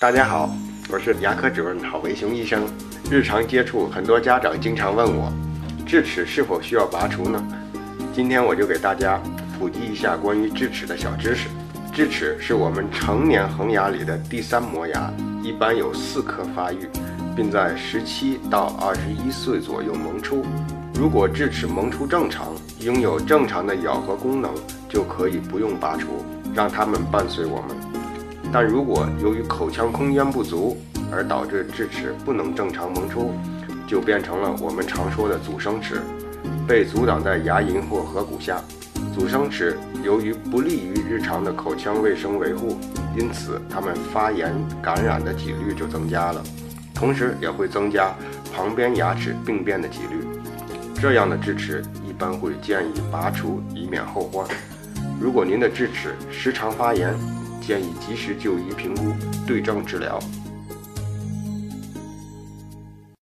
大家好，我是牙科主任郝维雄医生。日常接触，很多家长经常问我，智齿是否需要拔除呢？今天我就给大家普及一下关于智齿的小知识。智齿是我们成年恒牙里的第三磨牙，一般有四颗发育，并在十七到二十一岁左右萌出。如果智齿萌出正常，拥有正常的咬合功能，就可以不用拔除，让它们伴随我们。但如果由于口腔空间不足而导致智齿不能正常萌出，就变成了我们常说的阻生齿，被阻挡在牙龈或颌骨下。阻生齿由于不利于日常的口腔卫生维护，因此它们发炎感染的几率就增加了，同时也会增加旁边牙齿病变的几率。这样的智齿一般会建议拔除，以免后患。如果您的智齿时常发炎，建议及时就医评估，对症治疗。